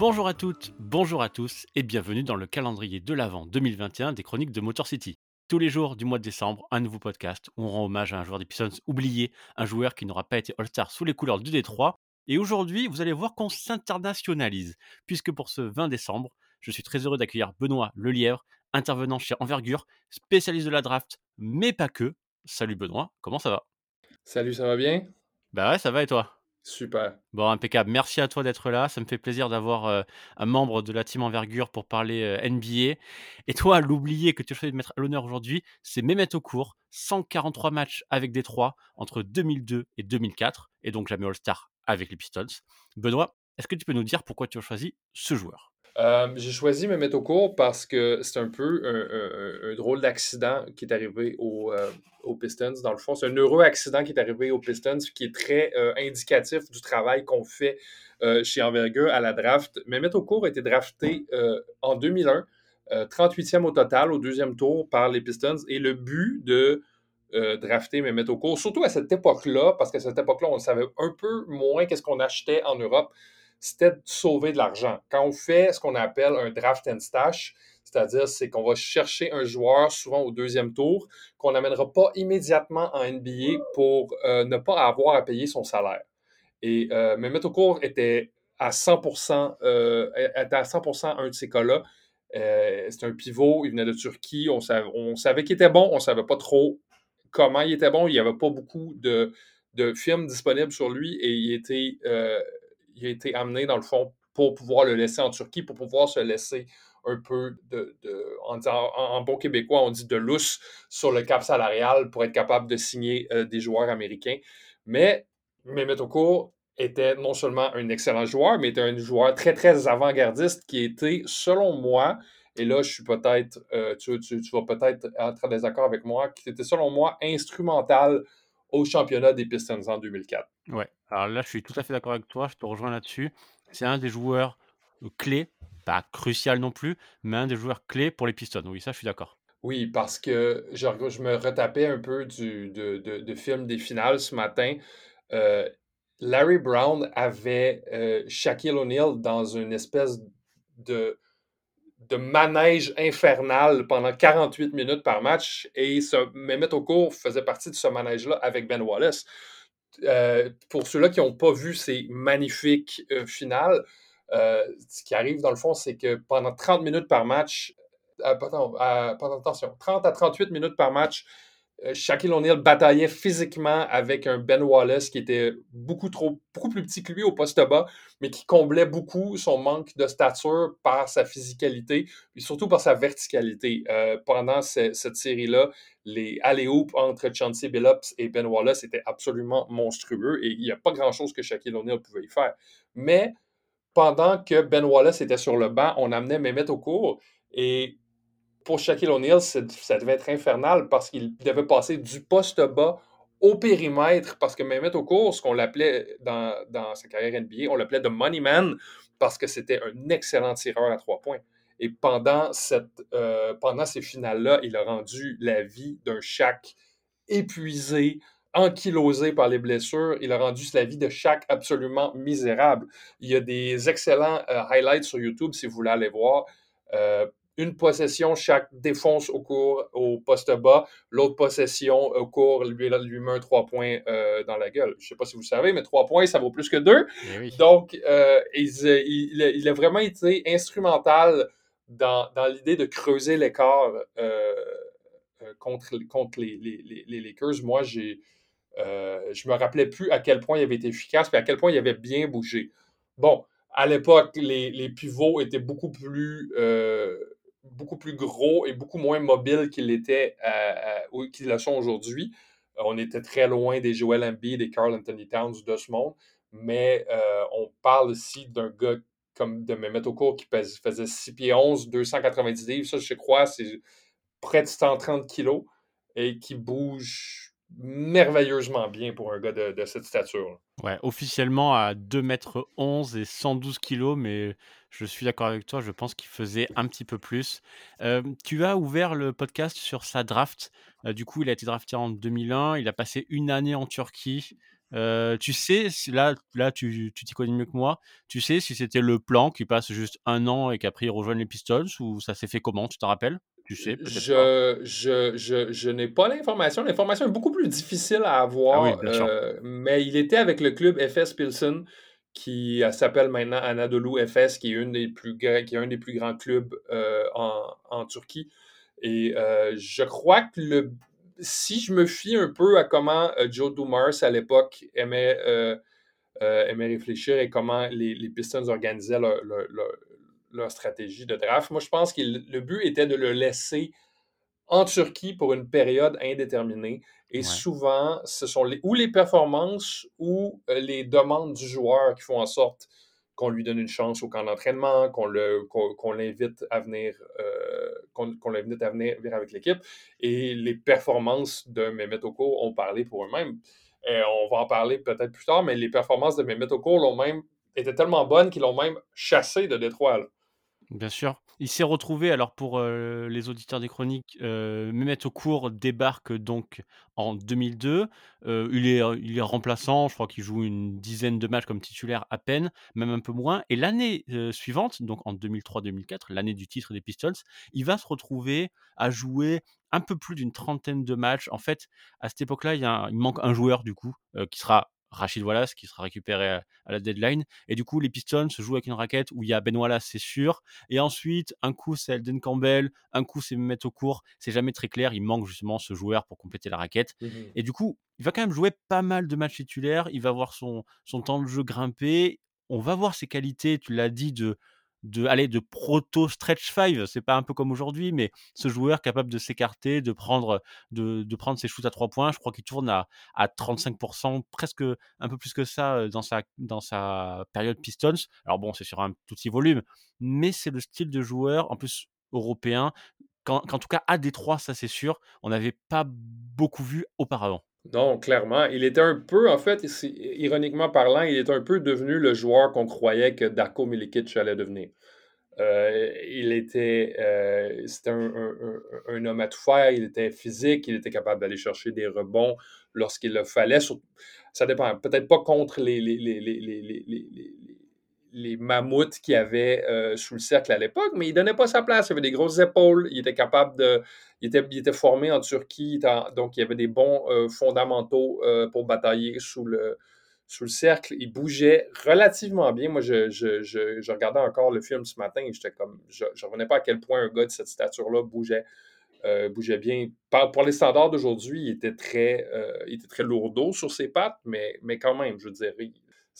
Bonjour à toutes, bonjour à tous et bienvenue dans le calendrier de l'Avent 2021 des chroniques de Motor City. Tous les jours du mois de décembre, un nouveau podcast où on rend hommage à un joueur des Pistons oublié, un joueur qui n'aura pas été All-Star sous les couleurs du Détroit. Et aujourd'hui, vous allez voir qu'on s'internationalise, puisque pour ce 20 décembre, je suis très heureux d'accueillir Benoît Lelièvre, intervenant chez Envergure, spécialiste de la draft, mais pas que. Salut Benoît, comment ça va? Salut, ça va bien? Bah ouais, ça va et toi? Super. Bon, impeccable. Merci à toi d'être là. Ça me fait plaisir d'avoir euh, un membre de la team Envergure pour parler euh, NBA. Et toi, l'oublié que tu as choisi de mettre à l'honneur aujourd'hui, c'est Mehmet Okour. 143 matchs avec Détroit entre 2002 et 2004. Et donc jamais All-Star avec les Pistons. Benoît, est-ce que tu peux nous dire pourquoi tu as choisi ce joueur? Euh, j'ai choisi me mettre au cours parce que c'est un peu un, drôle d'accident qui est arrivé au, euh, aux Pistons. Dans le fond, c'est un heureux accident qui est arrivé aux Pistons qui est très euh, indicatif du travail qu'on fait chez Envergure à la draft. Mehmet Okour a été drafté en 2001, euh, 38e au total, au deuxième tour par les Pistons. Et le but de euh, drafter Mehmet Okour, surtout à cette époque-là, parce qu'à cette époque-là, on savait un peu moins qu'est-ce qu'on achetait en Europe, c'était de sauver de l'argent. Quand on fait ce qu'on appelle un draft and stash, c'est-à-dire c'est qu'on va chercher un joueur souvent au deuxième tour qu'on n'amènera pas immédiatement en NBA pour euh, ne pas avoir à payer son salaire. Et euh, Mehmet était à 100%, euh, était à 100% un de ces cas-là. Euh, c'est un pivot, il venait de Turquie, on savait, on savait qu'il était bon, on ne savait pas trop comment il était bon, il n'y avait pas beaucoup de, de films disponibles sur lui et il était, euh, il a été amené dans le fond pour pouvoir le laisser en Turquie, pour pouvoir se laisser un peu de, en, en- bon québécois, on dit de lousse sur le cap salarial pour être capable de signer euh, des joueurs américains. Mais Mehmet était non seulement un excellent joueur, mais était un joueur très, très avant-gardiste qui était, selon moi, et là, je suis peut-être, euh, tu- tu vas peut-être être en désaccord avec moi, qui était, selon moi, instrumental au championnat des Pistons en 2004. Ouais, alors là, je suis tout à fait d'accord avec toi. Je te rejoins là-dessus. C'est un des joueurs euh, clés, pas crucial non plus, mais un des joueurs clés pour les Pistons. Oui, ça, je suis d'accord. Oui, parce que je, je me retapais un peu du, de, de, de film des finales ce matin. Euh, Larry Brown avait euh, Shaquille O'Neal dans une espèce de, de manège infernal pendant 48 minutes par match et ce, Mehmet Okur faisait partie de ce manège-là avec Ben Wallace. Euh, pour ceux-là qui n'ont pas vu ces magnifiques euh, finales, euh, ce qui arrive dans le fond, c'est que pendant 30 minutes par match, pardon, euh, pardon, attention, 30 à 38 minutes par match, Shaquille O'Neal bataillait physiquement avec un Ben Wallace qui était beaucoup trop, plus petit que lui au poste bas, mais qui comblait beaucoup son manque de stature par sa physicalité et surtout par sa verticalité. Euh, pendant ce- cette série-là, les alley-oops entre Chauncey Billups et Ben Wallace étaient absolument monstrueux et il n'y a pas grand-chose que Shaquille O'Neal pouvait y faire. Mais pendant que Ben Wallace était sur le banc, on amenait Mehmet au cours et pour Shaquille O'Neal, ça devait être infernal parce qu'il devait passer du poste bas au périmètre parce que Mehmet Okur, ce qu'on l'appelait dans, dans sa carrière NBA, on l'appelait The Money Man parce que c'était un excellent tireur à trois points. Et pendant, cette, euh, pendant ces finales-là, il a rendu la vie d'un Shaq épuisé, ankylosé par les blessures. Il a rendu la vie de Shaq absolument misérable. Il y a des excellents euh, highlights sur YouTube si vous voulez aller voir. Euh, une possession, chaque défonce au cours au poste bas. L'autre possession au cours lui, lui met un trois points euh, dans la gueule. Je ne sais pas si vous le savez, mais trois points, ça vaut plus que deux. Eh oui. Donc, euh, il, il, il a vraiment été instrumental dans, dans l'idée de creuser l'écart euh, euh, contre, contre les, les, les, Lakers. Moi, j'ai, euh, je me rappelais plus à quel point il avait été efficace et à quel point il avait bien bougé. Bon, à l'époque, les, les, pivots étaient beaucoup plus, euh, beaucoup plus gros et beaucoup moins mobiles qu'ils l'étaient, euh, qu'ils le sont aujourd'hui. On était très loin des Joel Embiid, des Carl Anthony Towns de ce monde, mais euh, on parle aussi d'un gars comme de Mehmet qui faisait 6 pieds 11, 290 livres. Ça, je crois, c'est près de 130 kilos et qui bouge merveilleusement bien pour un gars de, cette stature. Ouais, officiellement à 2 mètres 11 et 112 kilos, mais je suis d'accord avec toi, je pense qu'il faisait un petit peu plus. Euh, tu as ouvert le podcast sur sa draft. Euh, du coup, il a été drafté en 2001, il a passé une année en Turquie. Heu, tu sais là là tu t'y connais mieux que moi. Tu sais si c'était le plan qu'il passe juste 1 an et qu'après il rejoigne les Pistons ou ça s'est fait comment, tu t'en rappelles? Tu sais? Je je je je n'ai pas l'information. L'information est beaucoup plus difficile à Ah oui, avoir, sûr. heu, mais il était avec le club Efes Pilsen qui, heu, s'appelle maintenant Anadolu Efes, qui est une des plus qui est un des plus grands clubs, heu, en en Turquie et je crois que le si je me fie un peu à comment, Joe Dumars à l'époque aimait, aimait réfléchir et comment les les Pistons organisaient leur leur leur leur stratégie de draft. Moi, je pense que le but était de le laisser en Turquie pour une période indéterminée. Et Ouais. souvent, ce sont les, ou les performances ou euh, les demandes du joueur qui font en sorte qu'on lui donne une chance au camp d'entraînement, qu'on le, qu'on, qu'on l'invite à venir, euh, qu'on, l'invite à venir, avec l'équipe. Et les performances de Mehmet Okur ont parlé pour eux-mêmes. Et on va en parler peut-être plus tard, mais les performances de Mehmet Okur l'ont même étaient tellement bonnes qu'ils l'ont même chassé de Détroit. là. Bien sûr. Il s'est retrouvé alors pour, les auditeurs des chroniques, heu, Mehmet Okur débarque donc en 2002. Heu, il est, remplaçant, je crois qu'il joue une dizaine de matchs comme titulaire à peine, même un peu moins et l'année, suivante, donc en 2003-2004, l'année du titre des Pistons, il va se retrouver à jouer un peu plus d'une trentaine de matchs. En fait, à cette époque-là, il manque un joueur du coup, qui sera Rachid Wallace, qui sera récupéré à à la deadline et du coup, les Pistons se jouent avec une raquette où il y a Ben Wallace, c'est sûr, et ensuite, un coup, c'est Elden Campbell, un coup, c'est Mehmet Okur. C'est jamais très clair. Il manque justement ce joueur pour compléter la raquette. Mhm. Et du coup, il va quand même jouer pas mal de matchs titulaires. Il va voir son, son temps de jeu grimper. On va voir ses qualités, tu l'as dit, de, de aller de proto stretch 5 c'est pas un peu comme aujourd'hui mais ce joueur capable de s'écarter de prendre de, de prendre ses shoots à trois points je crois qu'il tourne à, à 35% presque un peu plus que ça euh, dans sa dans sa période Pistons alors bon c'est sur un tout petit volume mais c'est le style de joueur, en plus européen, qu'en tout cas à Détroit, ça c'est sûr, on n'avait pas beaucoup vu auparavant. Non, clairement. Il était un peu, en fait, ironiquement parlant, il est un peu devenu le joueur qu'on croyait que Darko Milicic allait devenir. Euh, il était, euh, un, homme à tout faire, il était physique, il était capable d'aller chercher des rebonds lorsqu'il le fallait. Ça dépend, peut-être pas contre les, les, mammouths qu'il y avait euh, sous le cercle à l'époque, mais il donnait pas sa place. Il avait des grosses épaules, il était capable de. Il était, formé en Turquie, donc il avait des bons euh, fondamentaux euh, pour batailler sous le, sous le cercle. Il bougeait relativement bien. Moi, je, je, je, regardais encore le film ce matin et j'étais comme. Je ne revenais pas à quel point un gars de cette stature-là bougeait. bougeait bien. Pour les standards d'aujourd'hui, il était très, il était très lourdeau sur ses pattes, mais, mais quand même, je dirais,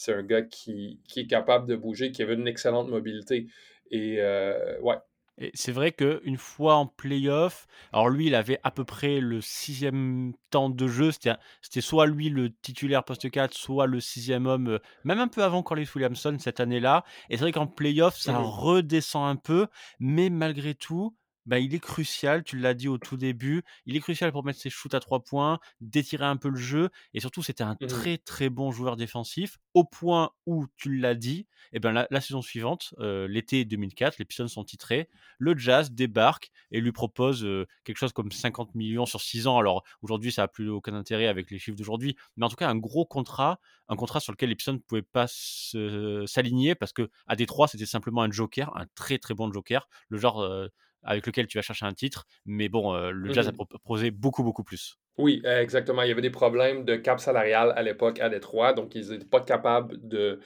c'est un gars qui, qui est capable de bouger, qui avait une excellente mobilité. Et euh, ouais, Et c'est vrai qu'une fois en playoff, alors lui, il avait à peu près le sixième temps de jeu. C'était, soit lui le titulaire poste 4, soit le sixième homme, euh, même un peu avant Corliss Williamson cette année-là. Et c'est vrai qu'en playoff, ça Mhm. redescend un peu, mais malgré tout, bah, il est crucial, tu l'as dit au tout début, il est crucial pour mettre ses shoots à trois points, d'étirer un peu le jeu. Et surtout, c'était un Mhm. très très bon joueur défensif, au point où, tu l'as dit, et ben la, la saison suivante, euh, l'été 2004, les Pistons sont titrés le Jazz débarque et lui propose euh, quelque chose comme 50 millions sur 6 ans. Alors aujourd'hui, ça n'a plus aucun intérêt avec les chiffres d'aujourd'hui, mais en tout cas, un gros contrat, un contrat sur lequel les Pistons ne pouvaient pas s'aligner parce que à Détroit, c'était simplement un joker, un très très bon joker, le genre euh, avec lequel tu vas chercher un titre. Mais bon, euh, le Jazz a Mhm. proposé beaucoup beaucoup plus. Oui, exactement. Il y avait des problèmes de cap salarial à l'époque à Détroit, donc ils n'étaient pas capables de,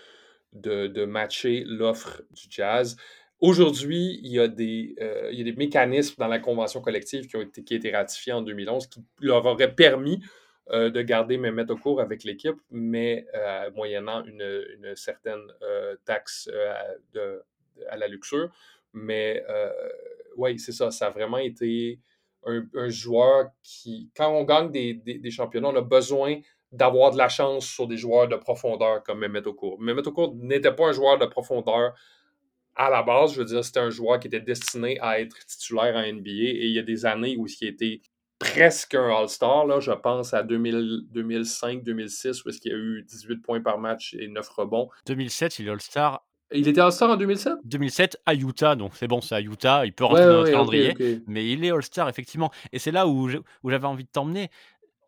de, de matcher l'offre du Jazz. Aujourd'hui, il y, a des, euh, il y a des mécanismes dans la convention collective qui ont été, qui a été ratifiés en 2011 qui leur auraient permis euh, de garder Mehmet au cours avec l'équipe, mais euh, moyennant une, une certaine taxe de, à la luxure. Mais oui, c'est ça. Ça a vraiment été un, joueur qui, quand on gagne des, championnats, on a besoin d'avoir de la chance sur des joueurs de profondeur comme Mehmet Okur. Mehmet Okur n'était pas un joueur de profondeur à la base. Je veux dire, c'était un joueur qui était destiné à être titulaire en NBA et il y a des années où il était presque un All-Star. Là, je pense à 2005-2006 où il y a eu 18 points par match et 9 rebonds. 2007, il est All-Star. Il était All-Star en 2007 2007 à Utah, donc c'est bon, c'est à Utah, il peut Ouais, rentrer dans notre ouais, calendrier, mais il est All-Star effectivement. Et c'est là où j'avais envie de t'emmener.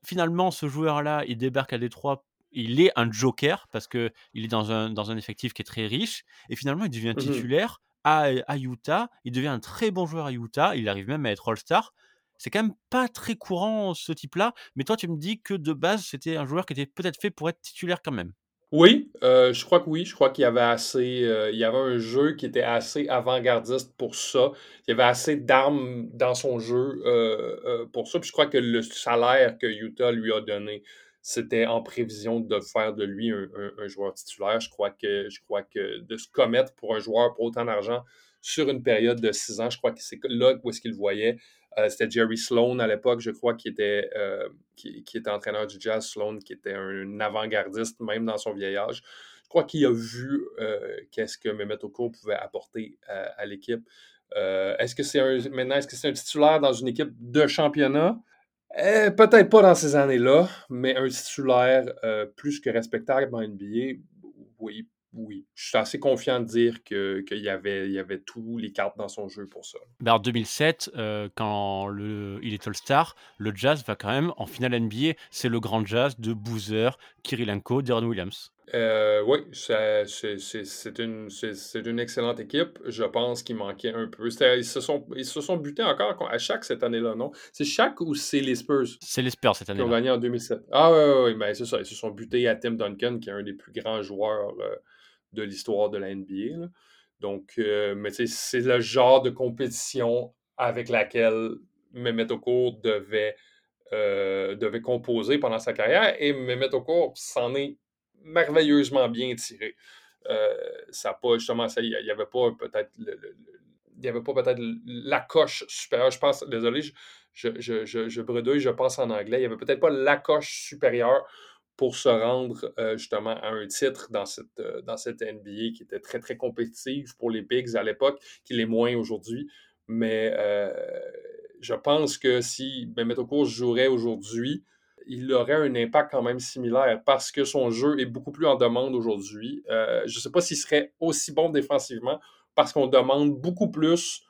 Finalement, ce joueur-là, il débarque à Détroit il est un joker parce qu'il est dans un, dans un effectif qui est très riche. Et finalement, il devient Mmh titulaire à, à Utah. Il devient un très bon joueur à Utah. Il arrive même à être All-Star. C'est quand même pas très courant ce type-là. Mais toi, tu me dis que de base, c'était un joueur qui était peut-être fait pour être titulaire quand même. Oui, heu, je crois que oui. Je crois qu'il y avait assez, heu, il y avait un jeu qui était assez avant-gardiste pour ça. Il y avait assez d'armes dans son jeu, heu, pour ça. Puis je crois que le salaire que Utah lui a donné, c'était en prévision de faire de lui un joueur titulaire. Je crois que je crois que de se commettre pour un joueur pour autant d'argent sur une période de six ans, je crois que c'est là où est-ce qu'il voyait. Euh, c'était Jerry Sloan à l'époque, je crois, qui était, euh, qui, était entraîneur du Jazz. Sloan, qui était un avant-gardiste, même dans son vieil âge. Je crois qu'il a vu euh, qu'est-ce que Mehmet Okur pouvait apporter à, l'équipe. Est-ce que c'est un, maintenant, est-ce que c'est un titulaire dans une équipe de championnat? Peut-être pas dans ces années-là, mais un titulaire plus que respectable en NBA, oui, oui, je suis assez confiant de dire qu'il que y, avait, y avait tous les cartes dans son jeu pour ça. Ben en 2007, euh, quand le, il est All-Star, le Jazz va quand même en finale NBA. C'est le grand Jazz de Boozer, Kirilenko, Deron Williams. Euh, oui, c'est une, une, excellente équipe. Je pense qu'il manquait un peu. Ils se, sont, ils se sont butés encore à chaque cette année-là, non? C'est chaque ou c'est les Spurs? C'est les Spurs cette année-là. Qui ont gagné en 2007. Ah oui, oui, oui, ben, c'est ça. Ils se sont butés à Tim Duncan, qui est un des plus grands joueurs euh, de l'histoire de la NBA. Donc, euh, mais c'est le genre de compétition avec laquelle Mehmet euh, devait composer pendant sa carrière. Et Mehmet s'en est merveilleusement bien tiré. Euh, ça pas, justement, il n'y avait pas peut-être il la coche supérieure. Je pense, désolé, je, je, bredouille, je pense en anglais. Il n'y avait peut-être pas la coche supérieure pour se rendre euh, justement à un titre dans cette, euh, dans cette NBA qui était très, très compétitive pour les Bigs à l'époque, qui l'est moins aujourd'hui. Mais euh, je pense que si Mehmet Okur jouerait aujourd'hui, il aurait un impact quand même similaire parce que son jeu est beaucoup plus en demande aujourd'hui. je ne sais pas s'il serait aussi bon défensivement parce qu'on demande beaucoup plus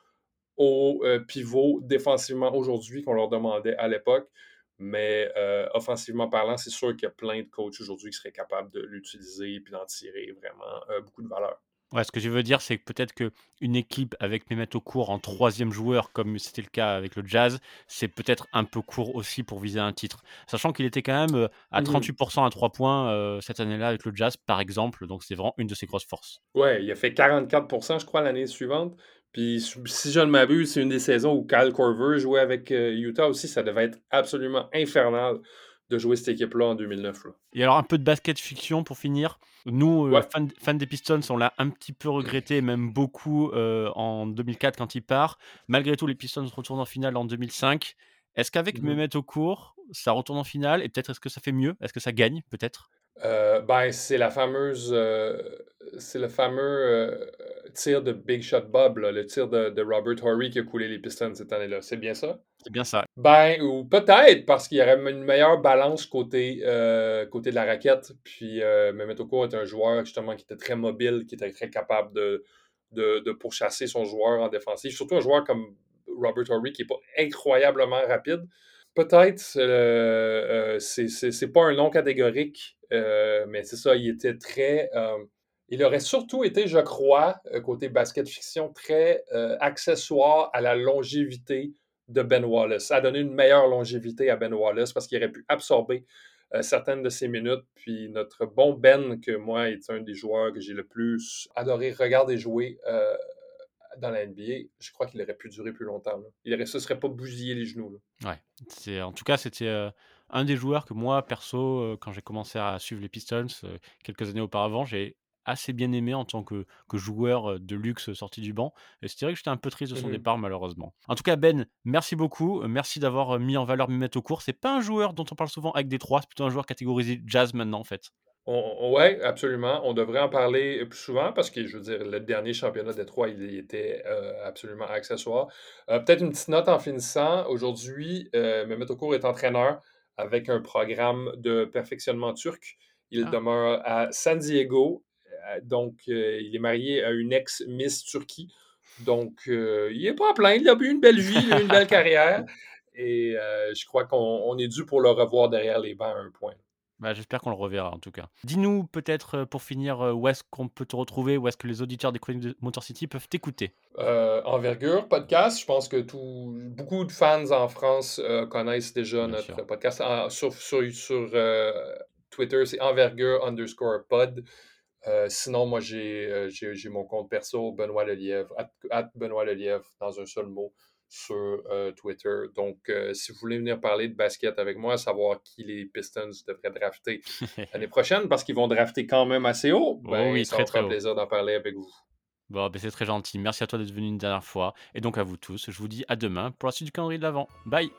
aux pivots défensivement aujourd'hui qu'on leur demandait à l'époque. Mais euh, offensivement parlant, c'est sûr qu'il y a plein de coachs aujourd'hui qui seraient capables de l'utiliser et d'en tirer vraiment euh, beaucoup de valeur. Ouais, ce que je veux dire, c'est que peut-être qu'une équipe avec Mehmet court en troisième joueur, comme c'était le cas avec le Jazz, c'est peut-être un peu court aussi pour viser un titre. Sachant qu'il était quand même euh, à 38% à 3 points cette année-là avec le Jazz, par exemple. Donc c'est vraiment une de ses grosses forces. Ouais, il a fait 44%, je crois, l'année suivante. Puis si je ne m'abuse, c'est une des saisons où Kyle Korver jouait avec euh, Utah aussi. Ça devait être absolument infernal de jouer cette équipe-là en 2009. Et alors un peu de basket fiction pour finir. Nous, euh, fans, des Pistons, on l'a un petit peu regretté, même beaucoup euh, en 2004 quand il part. Malgré tout, les Pistons retournent en finale en 2005. Est-ce qu'avec mmh Mehmet au cours, ça retourne en finale et peut-être est-ce que ça fait mieux? Est-ce que ça gagne peut-être? Ben, c'est la fameuse, c'est le fameux tir de Big Shot Bob, le tir de, Robert Horry qui a coulé les Pistons cette année-là. C'est bien ça? C'est bien ça. Ben, ou peut-être parce qu'il y aurait une meilleure balance côté, euh, côté de la raquette. Puis euh, Mehmet est un joueur justement qui était très mobile, qui était très capable de, de, pourchasser son joueur en défensive. Surtout un joueur comme Robert Horry qui n'est pas incroyablement rapide. Peut-être, euh, c'est pas un nom catégorique, mais c'est ça, il était très il aurait surtout été, je crois, euh, côté basket fiction, très euh, accessoire à la longévité de Ben Wallace. A donné une meilleure longévité à Ben Wallace parce qu'il aurait pu absorber euh, certaines de ses minutes. Puis notre bon Ben, que moi est un des joueurs que j'ai le plus adoré regarder jouer dans la NBA, je crois qu'il aurait pu durer plus longtemps. Il ne se serait pas bousillé les genoux. Ouais. En tout cas, c'était un des joueurs que moi, perso, quand j'ai commencé à suivre les Pistons quelques années auparavant, j'ai assez bien aimé en tant que, que joueur de luxe sorti du banc. Et c'est vrai que j'étais un peu triste de son mmh départ, malheureusement. En tout cas, Ben, merci beaucoup. Merci d'avoir mis en valeur Mimet au cours. C'est pas un joueur dont on parle souvent avec des trois, c'est plutôt un joueur catégorisé jazz maintenant, en fait. Oui, absolument. On devrait en parler plus souvent parce que, je veux dire, le dernier championnat des trois, il était absolument accessoire. Peut-être une petite note en finissant. Aujourd'hui, euh, Mehmet est entraîneur avec un programme de perfectionnement turc. Il ah. demeure à San Diego donc, euh, il est marié à une ex-Miss Turquie. Donc, euh, il n'est pas plein. Il a eu une belle vie, une belle carrière. Et je crois qu'on est dû pour le revoir derrière les bancs à un point. Bah, j'espère qu'on le reverra en tout cas. Dis-nous peut-être, pour finir, où est-ce qu'on peut te retrouver? Où est-ce que les auditeurs des Chroniques de Motor City peuvent t'écouter? Envergure podcast, je pense que tout beaucoup de fans en France, connaissent déjà Bien notre sûr. podcast. En sur sur sur, heu, Twitter, c'est envergure_pod. Heu, sinon, moi, j'ai, heu, j'ai mon compte perso, Benoît Lelièvre, at at Benoît Lelièvre, dans un seul mot, sur, heu, Twitter. Donc, si vous voulez venir parler de basket avec moi, savoir qui les Pistons devraient drafter l'année prochaine, parce qu'ils vont drafter quand même assez haut, Oh ben, oui, ça très, me très faire haut. plaisir d'en parler avec vous. Bon, beh, c'est très gentil. Merci à toi d'être venu une dernière fois et donc à vous tous, je vous dis à demain pour la suite du calendrier de l'Avent. Bye!